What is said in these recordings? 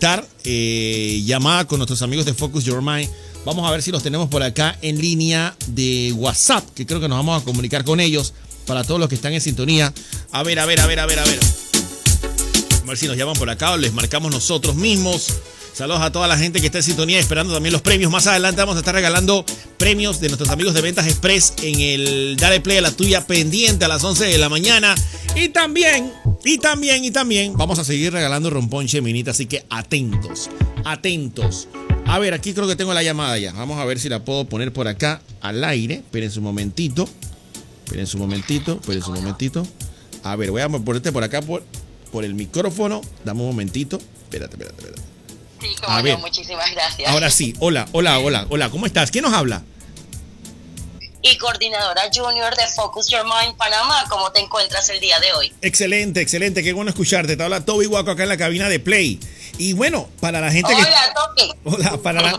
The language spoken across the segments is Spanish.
estar eh, llamada con nuestros amigos de Focus Your Mind. Vamos a ver si los tenemos por acá en línea de WhatsApp, que creo que nos vamos a comunicar con ellos para todos los que están en sintonía. A ver, a ver, a ver, a ver, a ver. A ver si nos llaman por acá o les marcamos nosotros mismos. Saludos a toda la gente que está en sintonía, esperando también los premios. Más adelante vamos a estar regalando premios de nuestros amigos de Ventas Express en el Dale Play a la tuya pendiente a las 11 de la mañana. Y también y también, y también vamos a seguir regalando romponche minita, así que atentos, atentos. A ver, aquí creo que tengo la llamada ya. Vamos a ver si la puedo poner por acá al aire. Esperen un momentito. Esperen un momentito, esperen un momentito. A ver, voy a ponerte por acá por, por el micrófono. Dame un momentito. Espérate, espérate, espérate. Sí, como no, muchísimas gracias. Ahora sí, hola, hola, hola, hola, ¿cómo estás? ¿Quién nos habla? Y coordinadora junior de Focus Your Mind Panamá. ¿Cómo te encuentras el día de hoy? Excelente, excelente. Qué bueno escucharte. Te habla Toby Guaco acá en la cabina de Play. Y bueno, para la gente Hola, que. Toby. Hola, para la,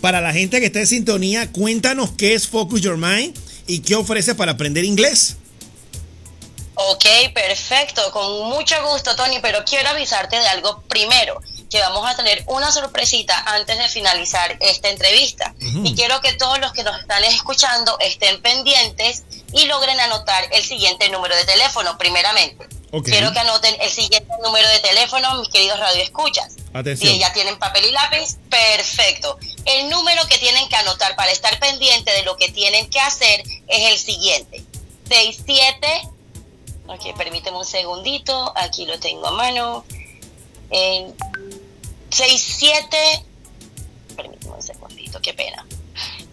para la gente que está en sintonía, cuéntanos qué es Focus Your Mind y qué ofrece para aprender inglés. Ok, perfecto. Con mucho gusto, Tony, pero quiero avisarte de algo primero que vamos a tener una sorpresita antes de finalizar esta entrevista. Y quiero que todos los que nos están escuchando estén pendientes y logren anotar el siguiente número de teléfono, primeramente. Quiero que anoten el siguiente número de teléfono, mis queridos radioescuchas. Atención. Si ya tienen papel y lápiz, perfecto. El número que tienen que anotar para estar pendiente de lo que tienen que hacer es el siguiente. 67. Ok, permíteme un segundito. Aquí lo tengo a mano. 67, permíteme un segundito, qué pena.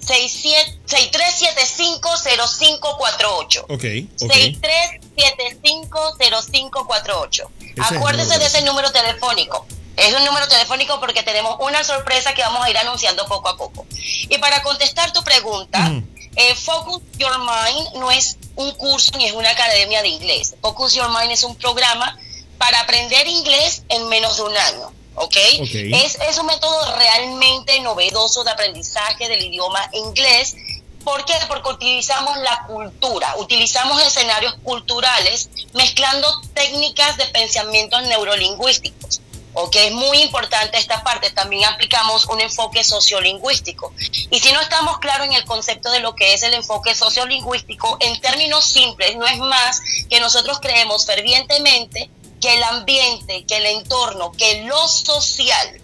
63750548. Ok. okay. 63750548. Acuérdese de ese número telefónico. Es un número telefónico porque tenemos una sorpresa que vamos a ir anunciando poco a poco. Y para contestar tu pregunta, eh, Focus Your Mind no es un curso ni es una academia de inglés. Focus Your Mind es un programa para aprender inglés en menos de un año. ¿Ok? Es, es un método realmente novedoso de aprendizaje del idioma inglés. ¿Por qué? Porque utilizamos la cultura, utilizamos escenarios culturales mezclando técnicas de pensamientos neurolingüísticos. ¿ok? Es muy importante esta parte. También aplicamos un enfoque sociolingüístico. Y si no estamos claros en el concepto de lo que es el enfoque sociolingüístico, en términos simples, no es más que nosotros creemos fervientemente que el ambiente, que el entorno, que lo social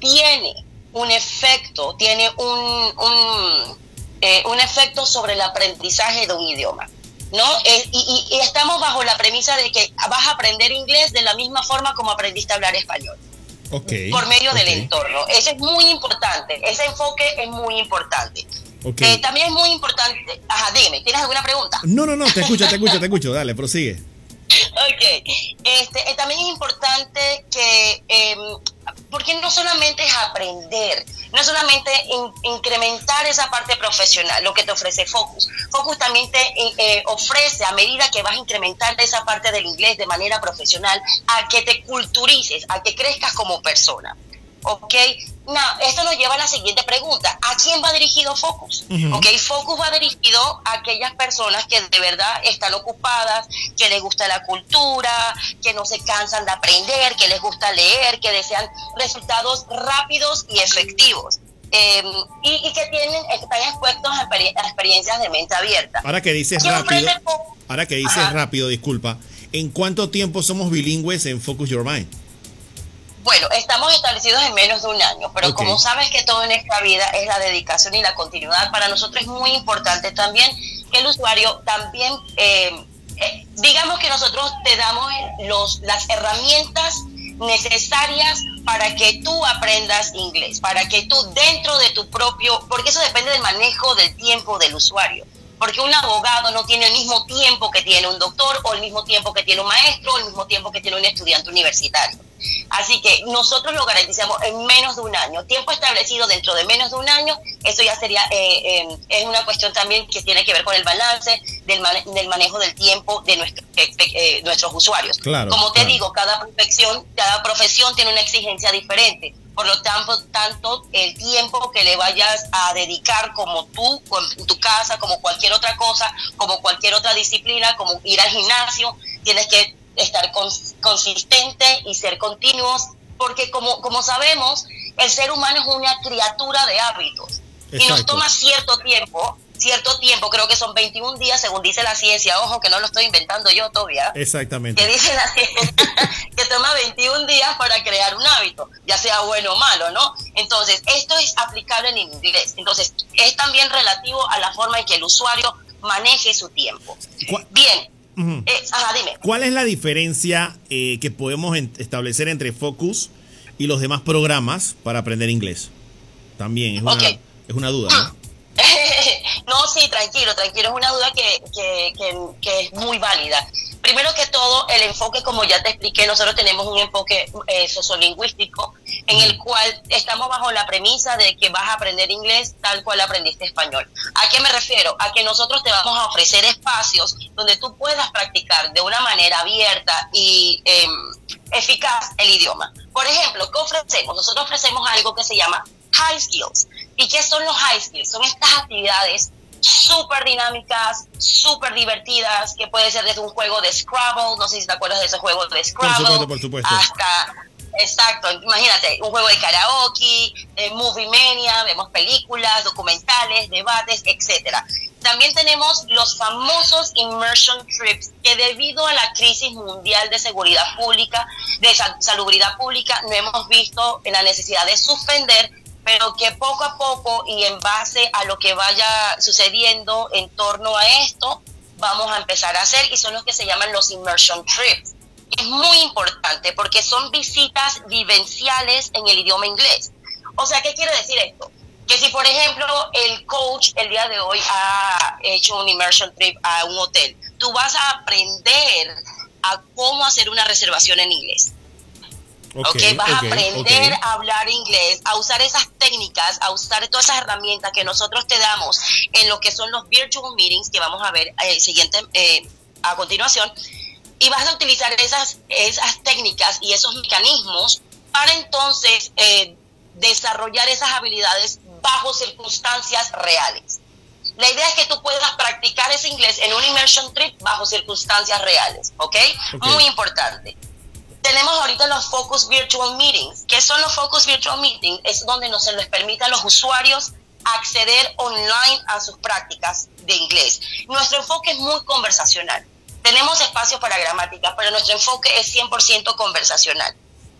tiene un efecto, tiene un, un, eh, efecto sobre el aprendizaje de un idioma. ¿No? Eh, y, estamos bajo la premisa de que vas a aprender inglés de la misma forma como aprendiste a hablar español. por medio del entorno. Eso es muy importante. Ese enfoque es muy importante. Eh, también es muy importante. Ajá, dime, ¿tienes alguna pregunta? No, no, no, te escucho, te escucho, te escucho. Dale, prosigue. Ok, este, eh, también es importante que, eh, porque no solamente es aprender, no solamente incrementar esa parte profesional, lo que te ofrece Focus. Focus también te eh, ofrece, a medida que vas a incrementar esa parte del inglés de manera profesional, a que te culturices, a que crezcas como persona. ¿Ok? No, esto nos lleva a la siguiente pregunta. ¿A quién va dirigido Focus? ¿Ok? Focus va dirigido a aquellas personas que de verdad están ocupadas, que les gusta la cultura, que no se cansan de aprender, que les gusta leer, que desean resultados rápidos y efectivos. Em, y, que tienen están expuestos a, experiencias de mente abierta. Ahora que dices rápido, ahora que dices rápido, disculpa, ¿en cuánto tiempo somos bilingües en Focus Your Mind? Bueno, estamos establecidos en menos de un año, pero como sabes que todo en esta vida es la dedicación y la continuidad, para nosotros es muy importante también que el usuario también, eh, eh, digamos que nosotros te damos los, las herramientas necesarias para que tú aprendas inglés, para que tú dentro de tu propio, porque eso depende del manejo del tiempo del usuario porque un abogado no tiene el mismo tiempo que tiene un doctor o el mismo tiempo que tiene un maestro o el mismo tiempo que tiene un estudiante universitario. Así que nosotros lo garantizamos en menos de un año. Tiempo establecido dentro de menos de un año, eso ya sería, eh, eh, es una cuestión también que tiene que ver con el balance del, del manejo del tiempo de eh, nuestros usuarios. Como te digo, cada profesión, cada profesión tiene una exigencia diferente. Por lo tanto, tanto el tiempo que le vayas a dedicar como tú, en tu casa, como cualquier otra cosa, como cualquier otra disciplina, como ir al gimnasio, tienes que estar consistente y ser continuos porque como, como sabemos, el ser humano es una criatura de hábitos y nos toma cierto tiempo cierto tiempo, creo que son 21 días según dice la ciencia, ojo que no lo estoy inventando yo todavía. Exactamente. Que dice la ciencia que toma 21 días para crear un hábito, ya sea bueno o malo, ¿no? Entonces, esto es aplicable en inglés. Entonces, es también relativo a la forma en que el usuario maneje su tiempo. Bien. Eh, dime. ¿Cuál es la diferencia eh, que podemos establecer entre Focus y los demás programas para aprender inglés? También es una, es una duda. ¿no? no, sí, tranquilo, tranquilo. Es una duda que, que, que, es muy válida. Primero que todo, el enfoque, como ya te expliqué, nosotros tenemos un enfoque eh, sociolingüístico en el cual estamos bajo la premisa de que vas a aprender inglés tal cual aprendiste español. ¿A qué me refiero? A que nosotros te vamos a ofrecer espacios donde tú puedas practicar de una manera abierta y em, eficaz el idioma. Por ejemplo, ¿qué ofrecemos? Nosotros ofrecemos algo que se llama high skills. ¿Y qué son los high skills? Son estas actividades súper dinámicas, súper divertidas, que puede ser desde un juego de Scrabble, no sé si te acuerdas de ese juego de Scrabble, por supuesto, hasta, exacto, imagínate, un juego de karaoke, eh, movie mania, vemos películas, documentales, debates, etcétera. También tenemos los famosos immersion trips que debido a la crisis mundial de seguridad pública, de salubridad pública, no hemos visto la necesidad de suspender pero que poco a poco y en base a lo que vaya sucediendo en torno a esto, vamos a empezar a hacer y son los que se llaman los immersion trips. Es muy importante porque son visitas vivenciales en el idioma inglés. O sea, ¿qué quiere decir esto? Que si, por ejemplo, el coach el día de hoy ha hecho un immersion trip a un hotel, tú vas a aprender a cómo hacer una reservación en inglés Okay, vas a aprender a hablar inglés, a usar esas técnicas, a usar todas esas herramientas que nosotros te damos en lo que son los virtual meetings que vamos a ver eh, siguiente eh, a continuación y vas a utilizar esas esas técnicas y esos mecanismos para entonces eh, desarrollar esas habilidades bajo circunstancias reales. La idea es que tú puedas practicar ese inglés en un immersion trip bajo circunstancias reales, ¿ok? Muy importante tenemos ahorita los Focus Virtual Meetings. ¿Qué son los Focus Virtual Meetings? Es donde nos se les permite a los usuarios acceder online a sus prácticas de inglés. Nuestro enfoque es muy conversacional. Tenemos espacio para gramática, pero nuestro enfoque es 100% conversacional.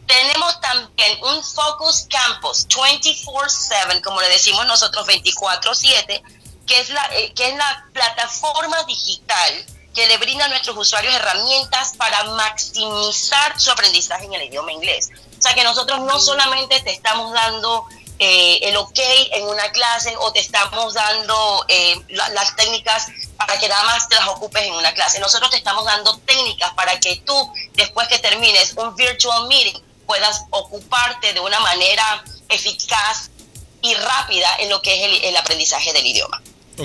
Tenemos también un Focus Campus 24/7, como le decimos nosotros 24/7, que eh, que es la plataforma digital que le brinda a nuestros usuarios herramientas para maximizar su aprendizaje en el idioma inglés. O sea que nosotros no solamente te estamos dando eh, el ok en una clase o te estamos dando eh, las técnicas para que nada más te las ocupes en una clase. Nosotros te estamos dando técnicas para que tú, después que termines un virtual meeting, puedas ocuparte de una manera eficaz y rápida en lo que es el, aprendizaje del idioma.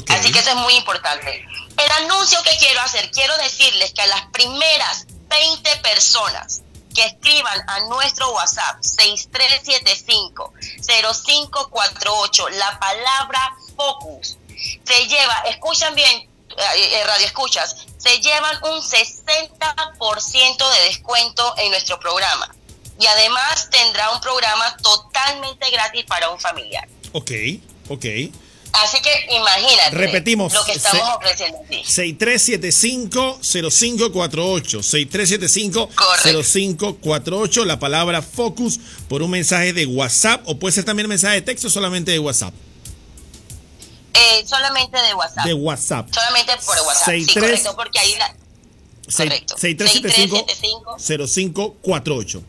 Así que eso es muy importante. El anuncio que quiero hacer, quiero decirles que a las primeras 20 personas que escriban a nuestro WhatsApp 6375-0548 la palabra focus, se lleva, escuchan bien, eh, eh, radio escuchas, se llevan un 60% de descuento en nuestro programa. Y además tendrá un programa totalmente gratis para un familiar. Ok, ok. Así que imagínate Repetimos, lo que estamos ofreciendo 6375-0548. 6375-0548. La palabra focus por un mensaje de WhatsApp o puede ser también mensaje de texto solamente de WhatsApp. Eh, solamente de WhatsApp. De WhatsApp. Solamente por WhatsApp. 63, sí, correcto, porque ahí la. 6375-0548.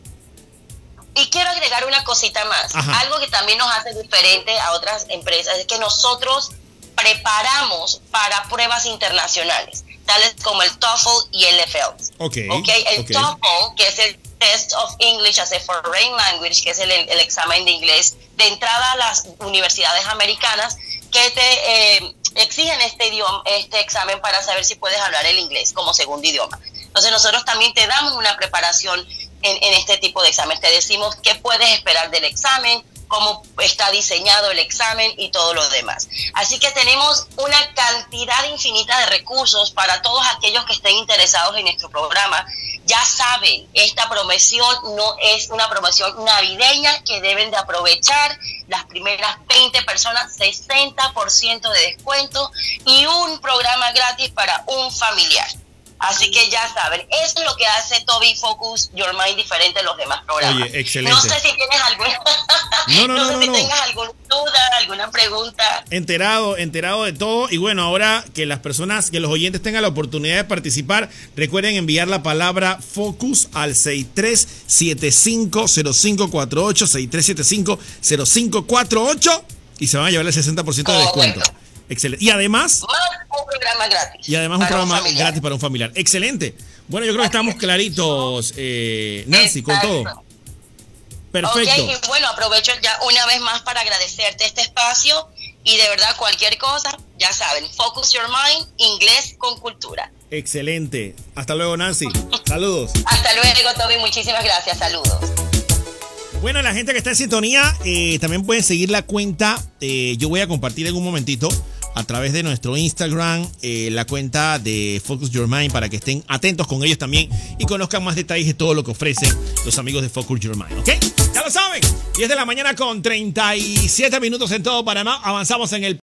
Y quiero agregar una cosita más. Algo que también nos hace diferente a otras empresas es que nosotros preparamos para pruebas internacionales, tales como el TOEFL y el FL. Okay, El TOEFL, que es el Test of English as a Foreign Language, que es el, examen de inglés de entrada a las universidades americanas, que te eh, exigen este idioma, este examen para saber si puedes hablar el inglés como segundo idioma. Entonces nosotros también te damos una preparación en, este tipo de exámenes. Te decimos qué puedes esperar del examen, cómo está diseñado el examen y todo lo demás. Así que tenemos una cantidad infinita de recursos para todos aquellos que estén interesados en nuestro programa. Ya saben, esta promoción no es una promoción navideña que deben de aprovechar. Las primeras 20 personas, 60% de descuento y un programa gratis para un familiar. Así que ya saben, eso es lo que hace Toby Focus Your Mind diferente a los demás programas. Oye, excelente. No sé si tienes alguna, no, no, no, sé si tengas alguna duda, alguna pregunta. Enterado, enterado de todo. Y bueno, ahora que las personas, que los oyentes tengan la oportunidad de participar, recuerden enviar la palabra Focus al 63750548, 63750548 y se van a llevar el 60% de descuento. Excelente. Y además. un programa gratis. Y además un programa gratis para un familiar. Excelente. Bueno, yo creo que estamos claritos, eh, Nancy, con todo. Perfecto. y bueno, aprovecho ya una vez más para agradecerte este espacio y de verdad cualquier cosa, ya saben, Focus Your Mind, inglés con cultura. Excelente. Hasta luego, Nancy. Saludos. Hasta luego, Toby. Muchísimas gracias. Saludos. Bueno, la gente que está en sintonía, eh, también pueden seguir la cuenta. Eh, yo voy a compartir en un momentito a través de nuestro Instagram eh, la cuenta de Focus Your Mind para que estén atentos con ellos también y conozcan más detalles de todo lo que ofrecen los amigos de Focus Your Mind, ¿ok? Ya lo saben, 10 de la mañana con 37 minutos en todo Panamá, avanzamos en el